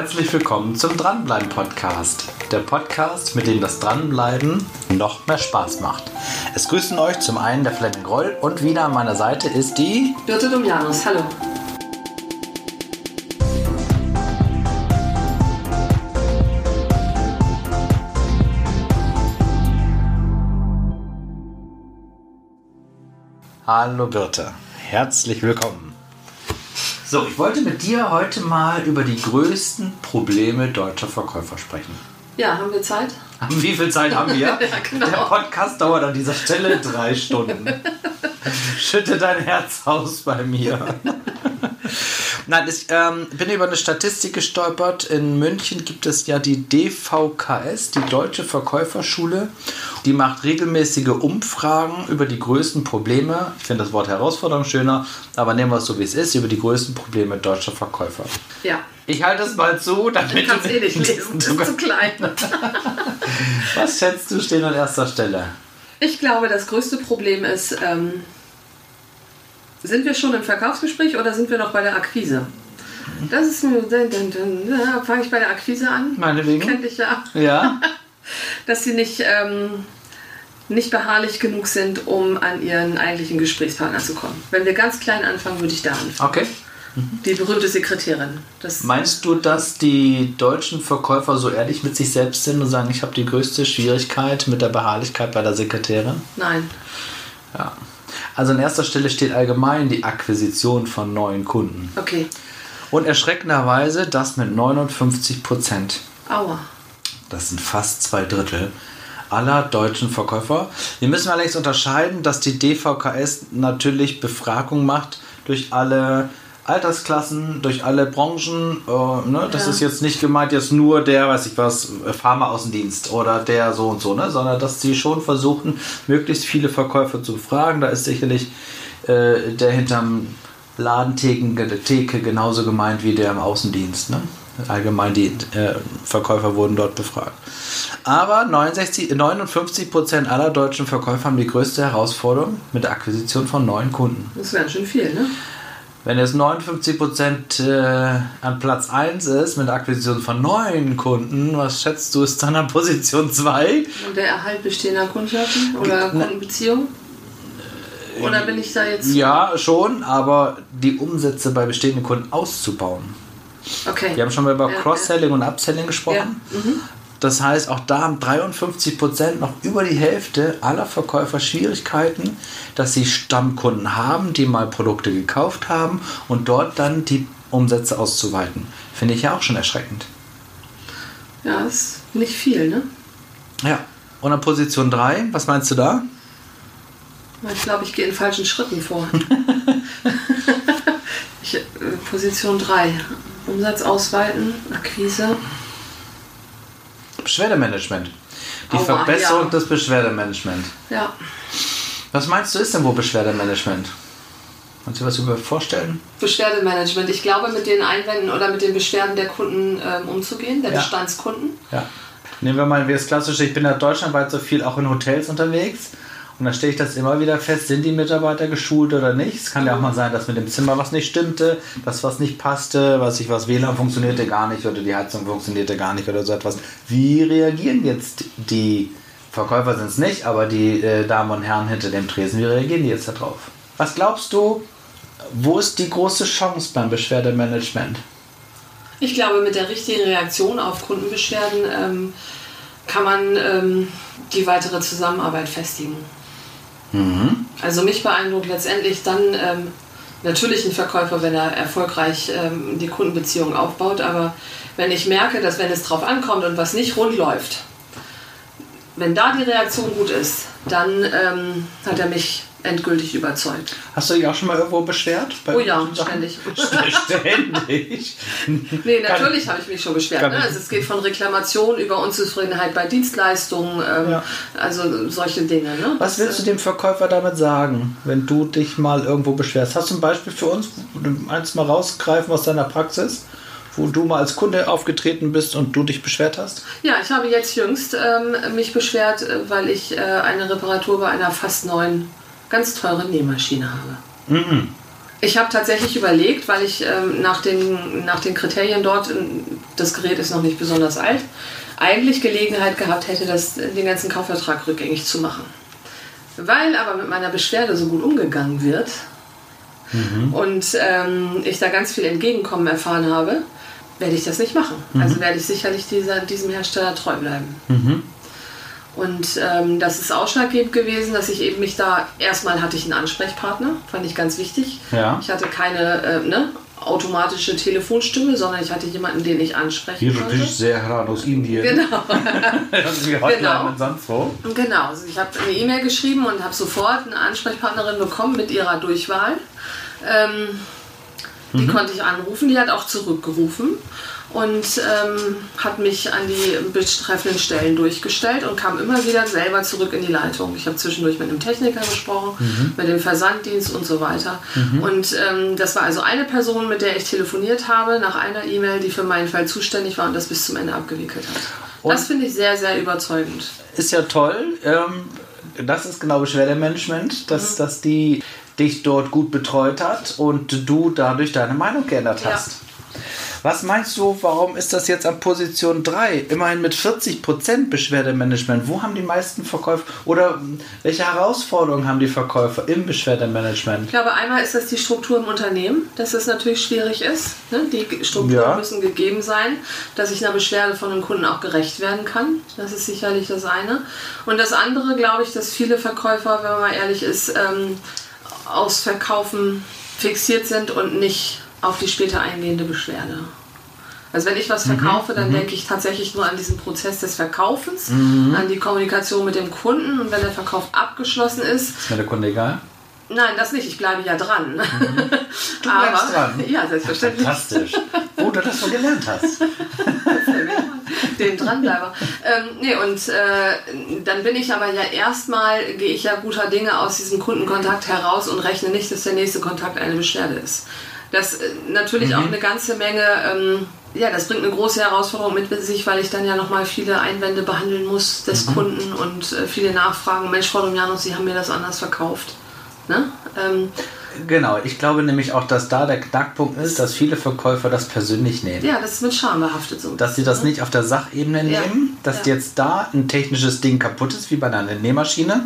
Herzlich willkommen zum Dranbleiben Podcast. Der Podcast, mit dem das Dranbleiben noch mehr Spaß macht. Es grüßen euch zum einen der Fleming Groll und wieder an meiner Seite ist die Birte Domjanus. Hallo. Hallo Birte. Herzlich willkommen. So, ich wollte mit dir heute mal über die größten Probleme deutscher Verkäufer sprechen. Ja, haben wir Zeit? Wie viel Zeit haben wir? Ja, genau. Der Podcast dauert an dieser Stelle drei Stunden. Schütte dein Herz aus bei mir. Nein, ich ähm, bin über eine Statistik gestolpert. In München gibt es ja die DVKS, die Deutsche Verkäuferschule. Die macht regelmäßige Umfragen über die größten Probleme. Ich finde das Wort Herausforderung schöner, aber nehmen wir es so, wie es ist, über die größten Probleme deutscher Verkäufer. Ja. Ich halte es mal zu, damit Du kannst eh nicht lesen, das ist zu klein. Was schätzt du stehen an erster Stelle? Ich glaube, das größte Problem ist, ähm, sind wir schon im Verkaufsgespräch oder sind wir noch bei der Akquise? Das ist ja, fange ich bei der Akquise an. Meinetwegen. Kennt dich ja. Ja? Dass sie nicht, ähm, nicht beharrlich genug sind, um an ihren eigentlichen Gesprächspartner zu kommen. Wenn wir ganz klein anfangen, würde ich da anfangen. Okay. Die berühmte Sekretärin. Das, Meinst du, dass die deutschen Verkäufer so ehrlich mit sich selbst sind und sagen, ich habe die größte Schwierigkeit mit der Beharrlichkeit bei der Sekretärin? nein. Ja. Also an erster Stelle steht allgemein die Akquisition von neuen Kunden. Okay. Und erschreckenderweise das mit 59 Prozent. Aua. Das sind fast zwei Drittel aller deutschen Verkäufer. Wir müssen allerdings unterscheiden, dass die DVKS natürlich Befragung macht durch alle Altersklassen, durch alle Branchen. Äh, ne? Das Ja. ist jetzt nicht gemeint, jetzt nur der, weiß ich was, Pharmaaußendienst oder der so und so, ne? sondern dass sie schon versuchen, möglichst viele Verkäufer zu befragen. Da ist sicherlich äh, der hinterm Ladentheken, Theke genauso gemeint wie der im Außendienst. Ne? Allgemein die äh, Verkäufer wurden dort befragt. Aber 69, 59 Prozent aller deutschen Verkäufer haben die größte Herausforderung mit der Akquisition von neuen Kunden. Das ist ganz schön viel, ne? Wenn jetzt 59 Prozent äh, an Platz 1 ist mit der Akquisition von neuen Kunden, was schätzt du ist dann an Position 2? Und der Erhalt bestehender Kundschaften oder Kundenbeziehungen? Oder bin ich da jetzt. Ja, schon, aber die Umsätze bei bestehenden Kunden auszubauen. Okay. Wir haben schon mal über Ja, Cross-Selling und Upselling gesprochen. Ja. Mhm. Das heißt, auch da haben 53% noch über die Hälfte aller Verkäufer Schwierigkeiten, dass sie Stammkunden haben, die mal Produkte gekauft haben und dort dann die Umsätze auszuweiten. Finde ich ja auch schon erschreckend. Ja, ist nicht viel, ne? Ja. Und an Position 3, was meinst du da? Ich glaube, ich gehe in falschen Schritten vor. ich, äh, Position 3. Umsatz ausweiten, Akquise. Beschwerdemanagement. Die Aua, Verbesserung ja. des Beschwerdemanagements. Ja. Was meinst du ist denn wohl Beschwerdemanagement? Kannst du dir was über vorstellen? Beschwerdemanagement. Ich glaube, mit den Einwänden oder mit den Beschwerden der Kunden ähm, umzugehen, der Ja. Bestandskunden. Ja. Nehmen wir mal wie das klassische, ich bin ja deutschlandweit so viel auch in Hotels unterwegs. Und da stelle ich das immer wieder fest, sind die Mitarbeiter geschult oder nicht? Es kann ja auch mal sein, dass mit dem Zimmer was nicht stimmte, dass was nicht passte, was ich was WLAN funktionierte gar nicht oder die Heizung funktionierte gar nicht oder so etwas. Wie reagieren jetzt die Verkäufer sind es nicht, aber die äh, Damen und Herren hinter dem Tresen, wie reagieren die jetzt darauf? Was glaubst du, wo ist die große Chance beim Beschwerdemanagement? Ich glaube, mit der richtigen Reaktion auf Kundenbeschwerden ähm, kann man ähm, die weitere Zusammenarbeit festigen. Also mich beeindruckt letztendlich dann ähm, natürlich ein Verkäufer, wenn er erfolgreich ähm, die Kundenbeziehung aufbaut, aber wenn ich merke, dass wenn es drauf ankommt und was nicht rund läuft, wenn da die Reaktion gut ist, dann ähm, hat er mich endgültig überzeugt. Hast du dich auch schon mal irgendwo beschwert? Bei Oh ja, ständig. Ständig. Nee, natürlich habe ich mich schon beschwert. Ne? Also es geht von Reklamation über Unzufriedenheit bei Dienstleistungen, ähm, Ja. also solche Dinge. Ne? Was Das, willst du äh, dem Verkäufer damit sagen, wenn du dich mal irgendwo beschwerst? Hast du ein Beispiel für uns, du eins mal rausgreifen aus deiner Praxis, wo du mal als Kunde aufgetreten bist und du dich beschwert hast? Ja, ich habe jetzt jüngst ähm, mich beschwert, äh, weil ich äh, eine Reparatur bei einer fast neuen, ganz teuren Nähmaschine habe. Ich habe tatsächlich überlegt, weil ich ähm, nach, den, nach den Kriterien dort, ähm, das Gerät ist noch nicht besonders alt, eigentlich Gelegenheit gehabt hätte, das, den ganzen Kaufvertrag rückgängig zu machen. Weil aber mit meiner Beschwerde so gut umgegangen wird mhm. und ähm, ich da ganz viel Entgegenkommen erfahren habe, werde ich das nicht machen. Mhm. Also werde ich sicherlich dieser, diesem Hersteller treu bleiben. Mhm. Und ähm, das ist ausschlaggebend gewesen, dass ich eben mich da, erstmal hatte ich einen Ansprechpartner, fand ich ganz wichtig. Ja. Ich hatte keine äh, ne, automatische Telefonstimme, sondern ich hatte jemanden, den ich ansprechen Hier konnte. Hier sehr heran aus Indien. Genau. genau. sonst wo. Genau. Also ich habe eine E-Mail geschrieben und habe sofort eine Ansprechpartnerin bekommen mit ihrer Durchwahl. Ähm, die mhm. konnte ich anrufen, die hat auch zurückgerufen und ähm, hat mich an die betreffenden Stellen durchgestellt und kam immer wieder selber zurück in die Leitung. Ich habe zwischendurch mit einem Techniker gesprochen, mhm. mit dem Versanddienst und so weiter. Mhm. Und ähm, das war also eine Person, mit der ich telefoniert habe, nach einer E-Mail, die für meinen Fall zuständig war und das bis zum Ende abgewickelt hat. Und das finde ich sehr, sehr überzeugend. Ist ja toll. Ähm, das ist genau Beschwerdemanagement, dass, mhm. dass die dich dort gut betreut hat und du dadurch deine Meinung geändert hast. Ja. Was meinst du, warum ist das jetzt an Position 3? Immerhin mit 40% Beschwerdemanagement. Wo haben die meisten Verkäufer oder welche Herausforderungen haben die Verkäufer im Beschwerdemanagement? Ich glaube, einmal ist das die Struktur im Unternehmen, dass es natürlich schwierig ist. Ne? Die Strukturen ja. müssen gegeben sein, dass ich einer Beschwerde von einem Kunden auch gerecht werden kann. Das ist sicherlich das eine. Und das andere, glaube ich, dass viele Verkäufer, wenn man mal ehrlich ist, ähm, aus Verkaufen fixiert sind und nicht auf die später eingehende Beschwerde. Also wenn ich was mhm, verkaufe, dann mhm. denke ich tatsächlich nur an diesen Prozess des Verkaufens, mhm. an die Kommunikation mit dem Kunden und wenn der Verkauf abgeschlossen ist. Ist mir der Kunde egal? Nein, das nicht. Ich bleibe ja dran. Mhm. Du bleibst Aber, dran? Ja, selbstverständlich. Fantastisch. Wo du das so gelernt hast. Den Dranbleiber. Ähm, nee, und äh, dann bin ich aber ja erstmal, gehe ich ja guter Dinge aus diesem Kundenkontakt heraus und rechne nicht, dass der nächste Kontakt eine Beschwerde ist. Das äh, natürlich mhm. auch eine ganze Menge, ähm, ja, das bringt eine große Herausforderung mit sich, weil ich dann ja nochmal viele Einwände behandeln muss des mhm. Kunden und äh, viele Nachfragen. Mensch, Frau Domianus, Sie haben mir das anders verkauft. Ne? Ähm, Genau, ich glaube nämlich auch, dass da der Knackpunkt ist, dass viele Verkäufer das persönlich nehmen. Ja, das ist mit Scham behaftet so. Dass sie das ne? nicht auf der Sachebene ja. nehmen, dass ja. jetzt da ein technisches Ding kaputt ist, wie bei einer Nähmaschine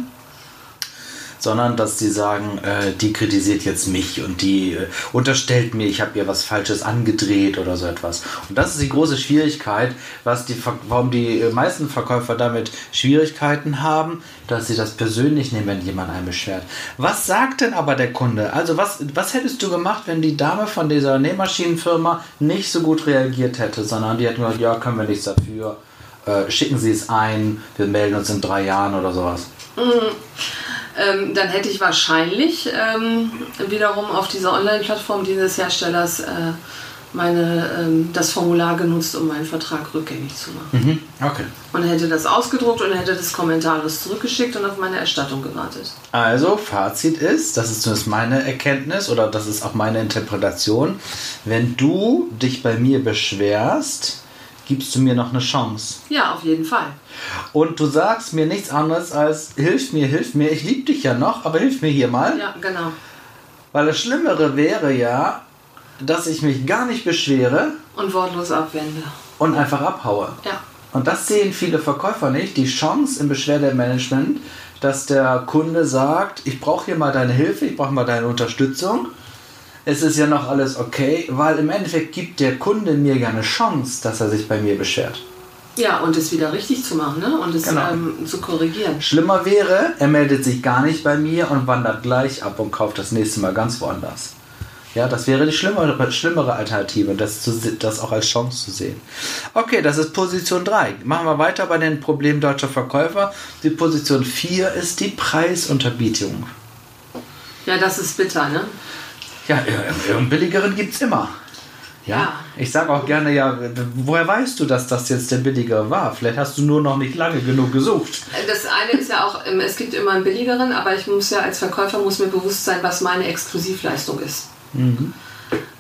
sondern dass sie sagen, äh, die kritisiert jetzt mich und die äh, unterstellt mir, ich habe ihr was Falsches angedreht oder so etwas. Und das ist die große Schwierigkeit, was die, warum die äh, meisten Verkäufer damit Schwierigkeiten haben, dass sie das persönlich nehmen, wenn jemand einen beschwert. Was sagt denn aber der Kunde? Also was, was hättest du gemacht, wenn die Dame von dieser Nähmaschinenfirma nicht so gut reagiert hätte, sondern die hätten gesagt, ja, können wir nichts dafür, äh, schicken Sie es ein, wir melden uns in drei Jahren oder sowas. Ähm, dann hätte ich wahrscheinlich ähm, wiederum auf dieser Online-Plattform dieses Herstellers äh, meine, ähm, das Formular genutzt, um meinen Vertrag rückgängig zu machen. Mhm. Okay. Und hätte das ausgedruckt und hätte das kommentarlos zurückgeschickt und auf meine Erstattung gewartet. Also, Fazit ist, das ist zumindest meine Erkenntnis oder das ist auch meine Interpretation, wenn du dich bei mir beschwerst, gibst du mir noch eine Chance. Ja, auf jeden Fall. Und du sagst mir nichts anderes als, hilf mir, hilf mir, ich liebe dich ja noch, aber hilf mir hier mal. Ja, genau. Weil das Schlimmere wäre ja, dass ich mich gar nicht beschwere. Und wortlos abwende. Und einfach abhaue. Ja. Und das sehen viele Verkäufer nicht. Die Chance im Beschwerdemanagement, dass der Kunde sagt, ich brauche hier mal deine Hilfe, ich brauche mal deine Unterstützung es ist ja noch alles okay, weil im Endeffekt gibt der Kunde mir ja eine Chance, dass er sich bei mir beschwert. Ja, und es wieder richtig zu machen ne? und es genau. ähm, zu korrigieren. Schlimmer wäre, er meldet sich gar nicht bei mir und wandert gleich ab und kauft das nächste Mal ganz woanders. Ja, das wäre die schlimmere, schlimmere Alternative, das, zu, das auch als Chance zu sehen. Okay, das ist Position 3. Machen wir weiter bei den Problemen deutscher Verkäufer. Die Position 4 ist die Preisunterbietung. Ja, das ist bitter, ne? Ja, irgendeinen billigeren gibt es immer. Ja? ja. Ich sage auch gerne, ja, woher weißt du, dass das jetzt der billigere war? Vielleicht hast du nur noch nicht lange genug gesucht. Das eine ist ja auch, ähm, es gibt immer einen billigeren, aber ich muss ja als Verkäufer muss mir bewusst sein, was meine Exklusivleistung ist. Mhm.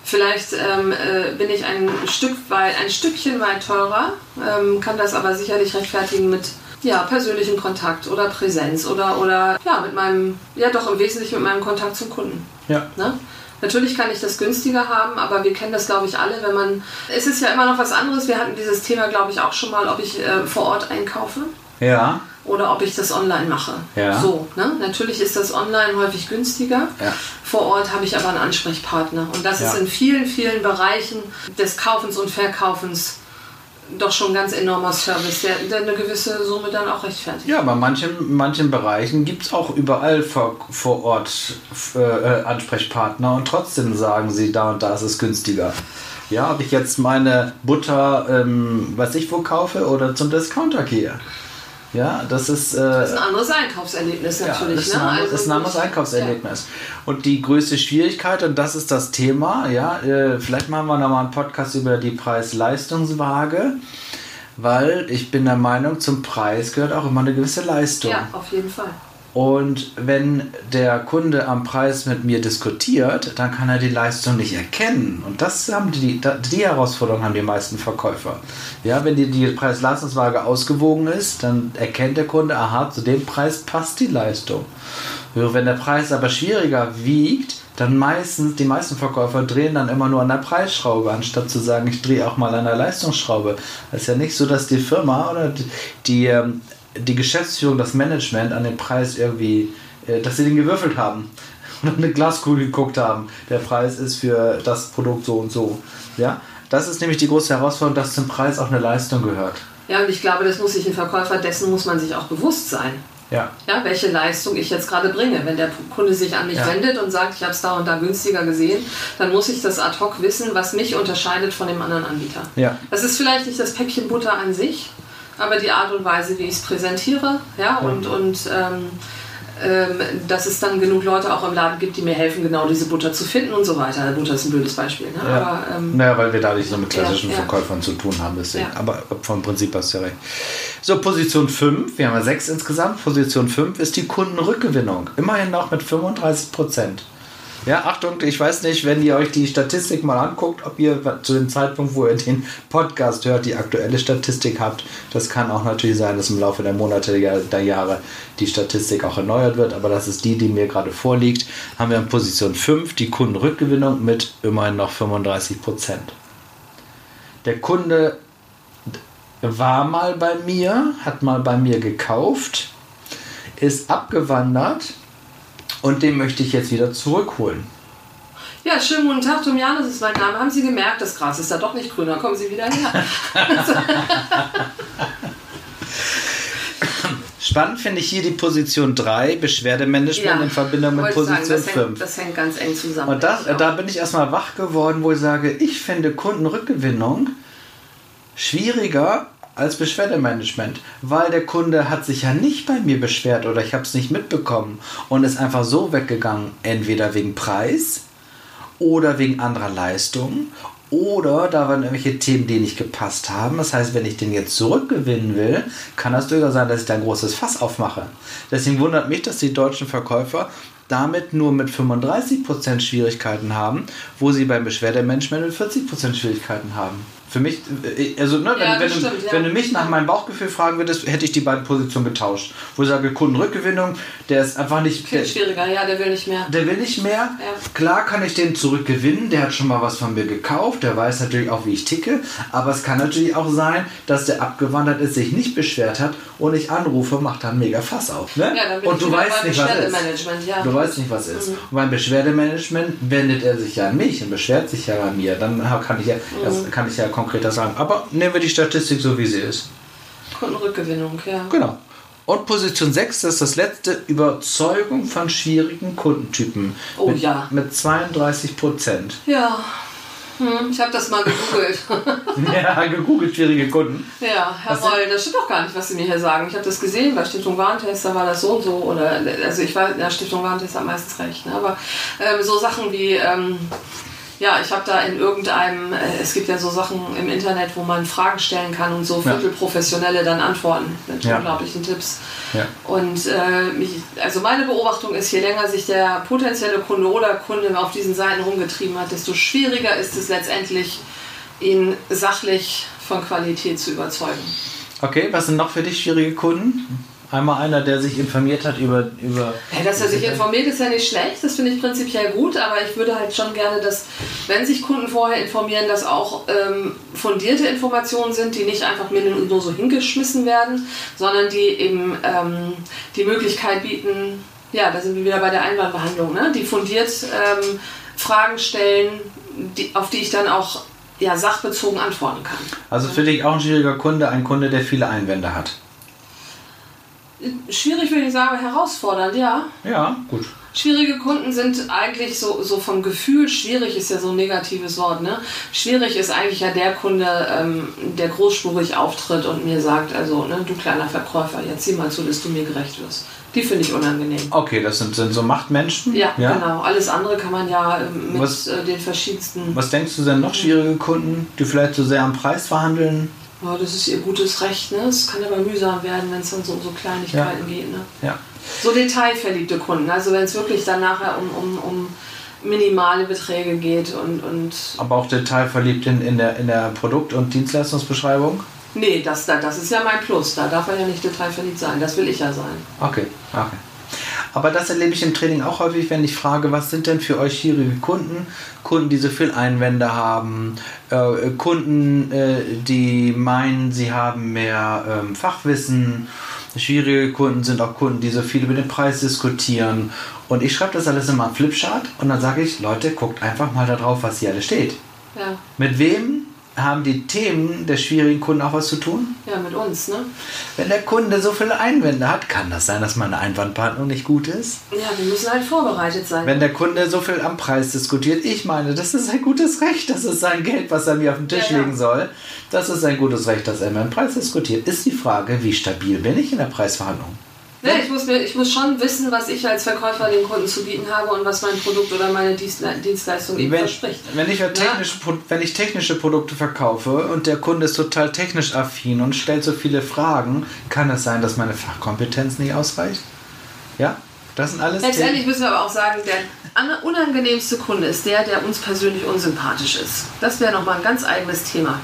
Vielleicht ähm, äh, bin ich ein Stück weit, ein Stückchen weit teurer, ähm, kann das aber sicherlich rechtfertigen mit ja, persönlichem Kontakt oder Präsenz oder, oder ja, mit meinem, ja doch im Wesentlichen mit meinem Kontakt zum Kunden. Ja. Ne? Natürlich kann ich das günstiger haben, aber wir kennen das, glaube ich, alle, wenn man. Es ist ja immer noch was anderes. Wir hatten dieses Thema, glaube ich, auch schon mal, ob ich äh, vor Ort einkaufe. Ja. Oder ob ich das online mache. Ja. So, ne? Natürlich ist das online häufig günstiger. Ja. Vor Ort habe ich aber einen Ansprechpartner. Und das Ja. ist in vielen, vielen Bereichen des Kaufens und Verkaufens doch schon ein ganz enormer Service, der, eine gewisse Summe dann auch rechtfertigt. Ja, aber manchen, manchen Bereichen gibt es auch überall vor, vor Ort äh, Ansprechpartner und trotzdem sagen sie, da und da ist es günstiger. Ja, ob ich jetzt meine Butter, ähm, was ich wo kaufe oder zum Discounter gehe. Ja, das ist. Äh, Das ist ein anderes Einkaufserlebnis ja, natürlich. das ist, ne? ein, anderes- Also ist ein anderes Einkaufserlebnis. Und die größte Schwierigkeit, und das ist das Thema, ja, äh, vielleicht machen wir nochmal einen Podcast über die Preis-Leistungswaage, weil ich bin der Meinung, zum Preis gehört auch immer eine gewisse Leistung. Ja, auf jeden Fall. Und wenn der Kunde am Preis mit mir diskutiert, dann kann er die Leistung nicht erkennen. Und das haben die, die Herausforderung haben die meisten Verkäufer. Ja, wenn die, die Preis-Leistungswaage ausgewogen ist, dann erkennt der Kunde, aha, zu dem Preis passt die Leistung. Wenn der Preis aber schwieriger wiegt, dann meistens, die meisten Verkäufer drehen dann immer nur an der Preisschraube, anstatt zu sagen, ich drehe auch mal an der Leistungsschraube. Das ist ja nicht so, dass die Firma oder die, die, ähm, die Geschäftsführung, das Management an den Preis irgendwie, äh, dass sie den gewürfelt haben und eine Glaskugel geguckt haben. Der Preis ist für das Produkt so und so. Ja, das ist nämlich die große Herausforderung, dass zum Preis auch eine Leistung gehört. Ja, und ich glaube, das muss sich ein Verkäufer, dessen muss man sich auch bewusst sein. Ja. Ja, welche Leistung ich jetzt gerade bringe. Wenn der Kunde sich an mich Ja. wendet und sagt, ich habe es da und da günstiger gesehen, dann muss ich das ad hoc wissen, was mich unterscheidet von dem anderen Anbieter. Ja. Das ist vielleicht nicht das Päckchen Butter an sich, aber die Art und Weise, wie ich es präsentiere. Ja, und, und ähm, ähm, dass es dann genug Leute auch im Laden gibt, die mir helfen, genau diese Butter zu finden und so weiter. Butter ist ein blödes Beispiel. Ne? Ja. Aber, ähm, naja, weil wir da nicht so mit klassischen Ja, ja. Verkäufern zu tun haben. Deswegen. Ja. Aber vom Prinzip hast du ja recht. So, Position 5, wir haben ja sechs insgesamt. Position 5 ist die Kundenrückgewinnung. Immerhin noch mit 35 Prozent. Ja, Achtung, ich weiß nicht, wenn ihr euch die Statistik mal anguckt, ob ihr zu dem Zeitpunkt, wo ihr den Podcast hört, die aktuelle Statistik habt. Das kann auch natürlich sein, dass im Laufe der Monate, der Jahre die Statistik auch erneuert wird, aber das ist die, die mir gerade vorliegt. Haben wir in Position 5 die Kundenrückgewinnung mit immerhin noch 35 Prozent. Der Kunde war mal bei mir, hat mal bei mir gekauft, ist abgewandert und den möchte ich jetzt wieder zurückholen. Ja, schönen guten Tag, Tomianus ist mein Name. Haben Sie gemerkt, das Gras ist da doch nicht grüner. Kommen Sie wieder her. Spannend finde ich hier die Position 3, Beschwerdemanagement in Verbindung mit ich sagen, Position das 5. hängt, das hängt ganz eng zusammen. Und das, da bin ich erstmal wach geworden, wo ich sage, ich finde Kundenrückgewinnung schwieriger als Beschwerdemanagement, weil der Kunde hat sich ja nicht bei mir beschwert oder ich habe es nicht mitbekommen und ist einfach so weggegangen, entweder wegen Preis oder wegen anderer Leistungen oder da waren irgendwelche Themen, die nicht gepasst haben. Das heißt, wenn ich den jetzt zurückgewinnen will, kann das durchaus sein, dass ich da ein großes Fass aufmache. Deswegen wundert mich, dass die deutschen Verkäufer damit nur mit 35% Schwierigkeiten haben, wo sie beim Beschwerdemanagement mit 40% Schwierigkeiten haben. Für mich, äh, also ne, wenn, Ja, wenn, das du, stimmt, ja. wenn du mich nach meinem Bauchgefühl fragen würdest, hätte ich die beiden Positionen getauscht. Wo ich sage, Kundenrückgewinnung, der ist einfach nicht... Viel Der, schwieriger, ja, der will nicht mehr. der will nicht mehr. Ja. Klar kann ich den zurückgewinnen, der hat schon mal was von mir gekauft, der weiß natürlich auch, wie ich ticke, aber es kann natürlich auch sein, dass der abgewandert ist, sich nicht beschwert hat und ich anrufe, macht dann mega Fass auf. Ne? Ja, dann bin und ich du weißt nicht, was ist. Du weißt nicht, was ist. Mhm. Und beim Beschwerdemanagement wendet er sich ja an mich und beschwert sich ja an mir. Dann kann ich ja, Mhm. kann ich ja konkreter sagen. Aber nehmen wir die Statistik so, wie sie ist. Kundenrückgewinnung, ja. Genau. Und Position 6 das ist das letzte, Überzeugung von schwierigen Kundentypen. Oh mit, ja. Mit 32 Prozent. Ja. Hm, ich habe das mal gegoogelt. ja, gegoogelt schwierige Kunden. ja, Herr Was Reul, das stimmt doch gar nicht, was Sie mir hier sagen. Ich habe das gesehen bei Stiftung Warentest, da war das so und so. Oder, also ich weiß, ja, Stiftung Warentest hat meistens recht. Ne? Aber ähm, so Sachen wie, ähm, ja, ich habe da in irgendeinem, äh, es gibt ja so Sachen im Internet, wo man Fragen stellen kann und so. Viertelprofessionelle dann antworten mit Ja. unglaublichen Tipps. Ja. Und äh, mich, also meine Beobachtung ist, je länger sich der potenzielle Kunde oder Kunde auf diesen Seiten rumgetrieben hat, desto schwieriger ist es letztendlich, ihn sachlich von Qualität zu überzeugen. Okay, was sind noch für dich schwierige Kunden? Einmal einer, der sich informiert hat über. über ja, dass er sich informiert, ist ja nicht schlecht. Das finde ich prinzipiell gut. Aber ich würde halt schon gerne, dass, wenn sich Kunden vorher informieren, dass auch ähm, fundierte Informationen sind, die nicht einfach mir nur so hingeschmissen werden, sondern die eben ähm, die Möglichkeit bieten, ja, da sind wir wieder bei der Einwandbehandlung, ne? die fundiert ähm, Fragen stellen, die, auf die ich dann auch ja, sachbezogen antworten kann. Also für dich auch ein schwieriger Kunde, ein Kunde, der viele Einwände hat. Schwierig würde ich sagen, herausfordernd, ja. Ja, gut. Schwierige Kunden sind eigentlich so, so vom Gefühl, schwierig ist ja so ein negatives Wort, ne? Schwierig ist eigentlich ja der Kunde, ähm, der großspurig auftritt und mir sagt, also, ne, du kleiner Verkäufer, jetzt sieh mal zu, dass du mir gerecht wirst. Die finde ich unangenehm. Okay, das sind, sind so Machtmenschen? Ja, ja, genau. Alles andere kann man ja ähm, mit was, äh, den verschiedensten... Was denkst du denn noch schwierige Kunden, die vielleicht so sehr am Preis verhandeln? Ja, das ist ihr gutes Recht. Ne? Es kann aber mühsam werden, wenn es dann so um so Kleinigkeiten ja. geht. Ne? Ja. So detailverliebte Kunden. Also wenn es wirklich dann nachher um, um, um minimale Beträge geht und, und. Aber auch detailverliebt in, in, der, in der Produkt- und Dienstleistungsbeschreibung? Nee, das, das ist ja mein Plus. Da darf er ja nicht detailverliebt sein. Das will ich ja sein. Okay, okay. Aber das erlebe ich im Training auch häufig, wenn ich frage, was sind denn für euch schwierige Kunden? Kunden, die so viel Einwände haben, äh, Kunden, äh, die meinen, sie haben mehr ähm, Fachwissen. Schwierige Kunden sind auch Kunden, die so viel über den Preis diskutieren. Und ich schreibe das alles immer am Flipchart und dann sage ich, Leute, guckt einfach mal darauf, was hier alles steht. Ja. Mit wem haben die Themen der schwierigen Kunden auch was zu tun? Ja, mit uns, ne? Wenn der Kunde so viele Einwände hat, kann das sein, dass meine Einwandbehandlung nicht gut ist? Ja, wir müssen halt vorbereitet sein. Wenn der Kunde so viel am Preis diskutiert, ich meine, das ist ein gutes Recht, das ist sein Geld, was er mir auf den Tisch ja, ja. legen soll. Das ist ein gutes Recht, dass er mir einen Preis diskutiert. Ist die Frage, wie stabil bin ich in der Preisverhandlung? Ne, ich, muss mir, ich muss schon wissen, was ich als Verkäufer den Kunden zu bieten habe und was mein Produkt oder meine Dienstleistung ihm verspricht. Wenn ich, technische, ja. wenn ich technische Produkte verkaufe und der Kunde ist total technisch affin und stellt so viele Fragen, kann es sein, dass meine Fachkompetenz nicht ausreicht? Ja? Das sind alles Letztendlich müssen wir aber auch sagen, der unangenehmste Kunde ist der, der uns persönlich unsympathisch ist. Das wäre nochmal ein ganz eigenes Thema.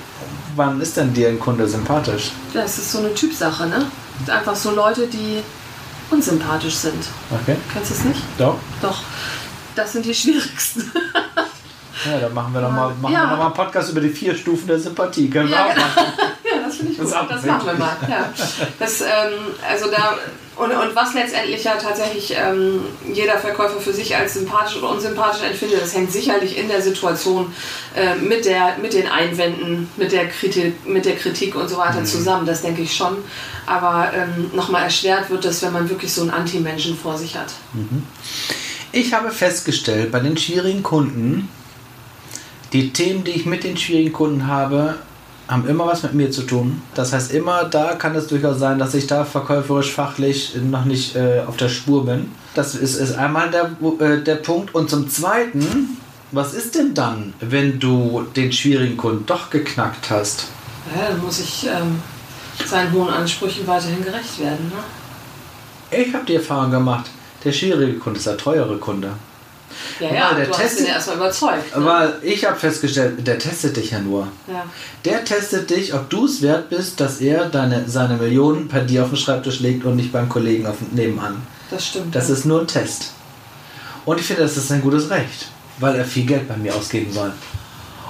Wann ist denn dir ein Kunde sympathisch? Das ist so eine Typsache, ne? Einfach so Leute, die unsympathisch sind. Okay. Kennst du es nicht? Doch. Doch. Das sind die schwierigsten. ja, dann machen wir nochmal noch, ja. noch einen Podcast über die vier Stufen der Sympathie. Können ja, wir auch genau. machen. Finde ich gut. Das, das machen wir mal. Ja. Das, ähm, also da, und, und was letztendlich ja tatsächlich ähm, jeder Verkäufer für sich als sympathisch oder unsympathisch empfindet, das hängt sicherlich in der Situation äh, mit, der, mit den Einwänden, mit der Kritik, mit der Kritik und so weiter mhm. zusammen. Das denke ich schon. Aber ähm, nochmal erschwert wird das, wenn man wirklich so einen Anti-Menschen vor sich hat. Mhm. Ich habe festgestellt, bei den schwierigen Kunden, die Themen, die ich mit den schwierigen Kunden habe, haben immer was mit mir zu tun. Das heißt, immer da kann es durchaus sein, dass ich da verkäuferisch, fachlich noch nicht äh, auf der Spur bin. Das ist, ist einmal der, äh, der Punkt. Und zum Zweiten, was ist denn dann, wenn du den schwierigen Kunden doch geknackt hast? Ja, dann muss ich ähm, seinen hohen Ansprüchen weiterhin gerecht werden. Ne? Ich habe die Erfahrung gemacht, der schwierige Kunde ist der teure Kunde. Ja, ja, der du testet, hast ihn erstmal überzeugt. Ne? Aber ich habe festgestellt, der testet dich ja nur. Ja. Der testet dich, ob du es wert bist, dass er deine, seine Millionen bei dir auf den Schreibtisch legt und nicht beim Kollegen auf, nebenan. Das stimmt. Das ja. ist nur ein Test. Und ich finde, das ist ein gutes Recht, weil er viel Geld bei mir ausgeben soll.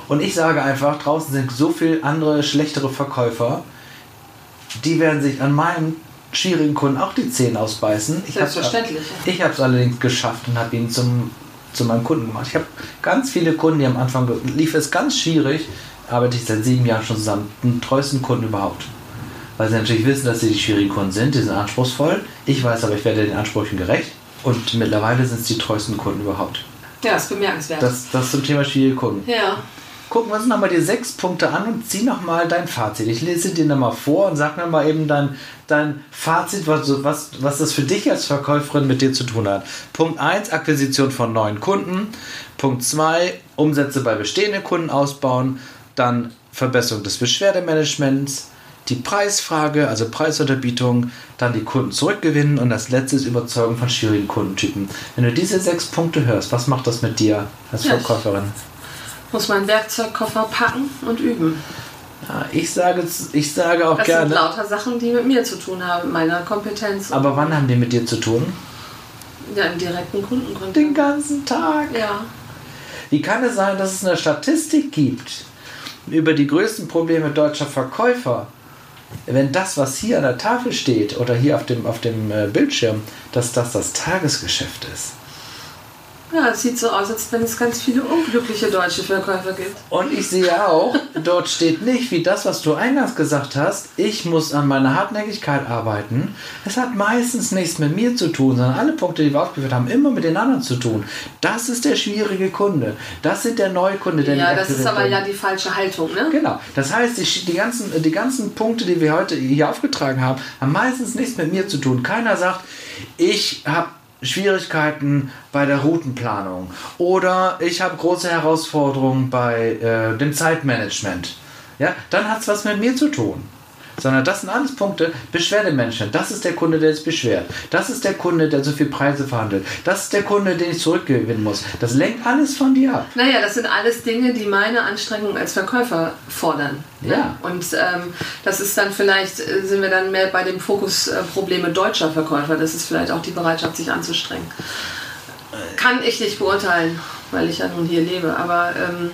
Und ich sage einfach, draußen sind so viele andere schlechtere Verkäufer, die werden sich an meinem schwierigen Kunden auch die Zähne ausbeißen. Ich Selbstverständlich. Ich habe es allerdings geschafft und habe ihn zum, zu meinem Kunden gemacht. Ich habe ganz viele Kunden, die am Anfang lief es ganz schwierig, arbeite ich seit sieben Jahren schon zusammen, den treuesten Kunden überhaupt. Weil sie natürlich wissen, dass sie die schwierigen Kunden sind, die sind anspruchsvoll. Ich weiß aber, ich werde den Ansprüchen gerecht. Und mittlerweile sind es die treuesten Kunden überhaupt. Ja, das ist bemerkenswert. Das, das zum Thema schwierige Kunden. Ja gucken wir uns nochmal die sechs Punkte an und zieh nochmal dein Fazit. Ich lese dir nochmal vor und sag mir mal eben dein, dein Fazit, was, was, was das für dich als Verkäuferin mit dir zu tun hat. Punkt 1, Akquisition von neuen Kunden. Punkt 2, Umsätze bei bestehenden Kunden ausbauen. Dann Verbesserung des Beschwerdemanagements. Die Preisfrage, also Preisunterbietung, dann die Kunden zurückgewinnen und das letzte ist Überzeugung von schwierigen Kundentypen. Wenn du diese sechs Punkte hörst, was macht das mit dir als Verkäuferin? Muss meinen Werkzeugkoffer packen und üben. Ja, ich, sage, ich sage auch das gerne. Das sind lauter Sachen, die mit mir zu tun haben, meiner Kompetenz. Aber wann haben die mit dir zu tun? Ja, im direkten Kundenkontakt. Den ganzen Tag. Ja. Wie kann es sein, dass es eine Statistik gibt über die größten Probleme deutscher Verkäufer? Wenn das, was hier an der Tafel steht oder hier auf dem, auf dem äh, Bildschirm, dass das das Tagesgeschäft ist. Ja, es sieht so aus, als wenn es ganz viele unglückliche deutsche Verkäufer gibt. Und ich sehe auch, dort steht nicht, wie das, was du eingangs gesagt hast, ich muss an meiner Hartnäckigkeit arbeiten. Es hat meistens nichts mit mir zu tun, sondern alle Punkte, die wir aufgeführt haben, immer mit den anderen zu tun. Das ist der schwierige Kunde. Das sind der neue Kunde, der Ja, das ist aber ja die falsche Haltung, ne? Genau. Das heißt, die, die, ganzen, die ganzen Punkte, die wir heute hier aufgetragen haben, haben meistens nichts mit mir zu tun. Keiner sagt, ich habe Schwierigkeiten bei der Routenplanung oder ich habe große Herausforderungen bei äh, dem Zeitmanagement. Ja, dann hat es was mit mir zu tun sondern das sind alles Punkte, Beschwerdemenschen. Das ist der Kunde, der sich beschwert. Das ist der Kunde, der so viel Preise verhandelt. Das ist der Kunde, den ich zurückgewinnen muss. Das lenkt alles von dir ab. Naja, das sind alles Dinge, die meine Anstrengung als Verkäufer fordern. Ja. Und ähm, das ist dann vielleicht, äh, sind wir dann mehr bei dem Fokus äh, Probleme deutscher Verkäufer. Das ist vielleicht auch die Bereitschaft, sich anzustrengen. Kann ich nicht beurteilen, weil ich ja nun hier lebe. Aber ähm,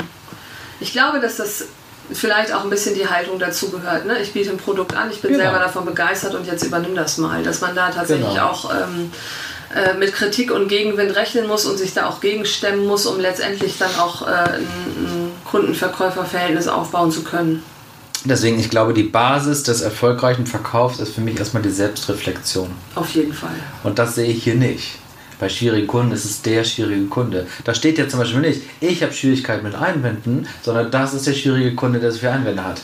ich glaube, dass das vielleicht auch ein bisschen die Haltung dazu gehört. Ne? Ich biete ein Produkt an, ich bin genau. selber davon begeistert und jetzt übernimm das mal. Dass man da tatsächlich genau. auch ähm, äh, mit Kritik und Gegenwind rechnen muss und sich da auch gegenstemmen muss, um letztendlich dann auch äh, ein, ein Kundenverkäuferverhältnis aufbauen zu können. Deswegen, ich glaube, die Basis des erfolgreichen Verkaufs ist für mich erstmal die Selbstreflexion. Auf jeden Fall. Und das sehe ich hier nicht bei schwierigen Kunden ist es der schwierige Kunde. Da steht ja zum Beispiel nicht, ich habe Schwierigkeiten mit Einwänden, sondern das ist der schwierige Kunde, der so viele Einwände hat.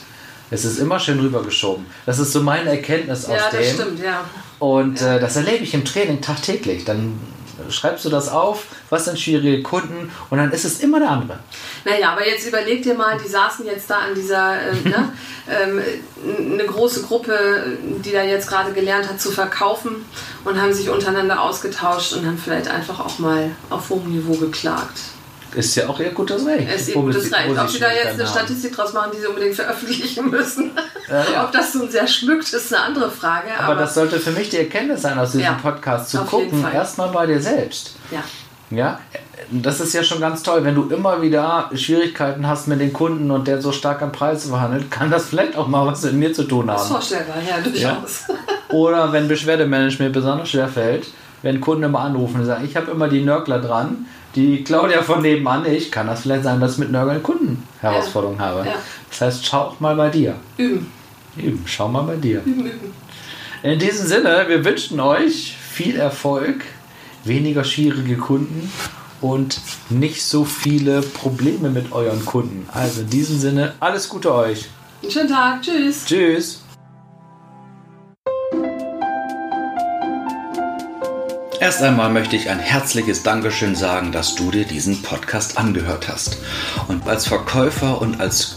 Es ist immer schön rübergeschoben. Das ist so meine Erkenntnis aus ja, dem. Ja, das stimmt, ja. Und ja. Äh, das erlebe ich im Training tagtäglich. Dann schreibst du das auf, was sind schwierige Kunden und dann ist es immer der andere. Naja, aber jetzt überleg dir mal, die saßen jetzt da an dieser, äh, ne, ähm, eine große Gruppe, die da jetzt gerade gelernt hat zu verkaufen und haben sich untereinander ausgetauscht und haben vielleicht einfach auch mal auf hohem Niveau geklagt. Ist ja auch ihr gutes Recht. Ist ihr gutes Recht. Ob sie da jetzt eine Statistik draus machen, die sie unbedingt veröffentlichen müssen. Ja, ja. Ob das so sehr schmückt, ist eine andere Frage. Aber, aber, das sollte für mich die Erkenntnis sein, aus diesem ja, Podcast zu gucken. Erstmal bei dir selbst. Ja. Ja, das ist ja schon ganz toll. Wenn du immer wieder Schwierigkeiten hast mit den Kunden und der so stark am Preis verhandelt, kann das vielleicht auch mal was mit mir zu tun haben. Das ist vorstellbar, ja, durchaus. Ja? Oder wenn Beschwerdemanagement besonders schwer fällt, wenn Kunden immer anrufen und sagen, ich habe immer die Nörgler dran, die Claudia von nebenan nicht, kann das vielleicht sein, dass ich mit Nörgeln Kunden Herausforderungen ja. habe. Ja. Das heißt, schau auch mal bei dir. Üben. Üben, schau mal bei dir. Üben, üben. In diesem Sinne, wir wünschen euch viel Erfolg, weniger schwierige Kunden und nicht so viele Probleme mit euren Kunden. Also in diesem Sinne, alles Gute euch. Einen schönen Tag. Tschüss. Tschüss. Erst einmal möchte ich ein herzliches Dankeschön sagen, dass du dir diesen Podcast angehört hast. Und als Verkäufer und als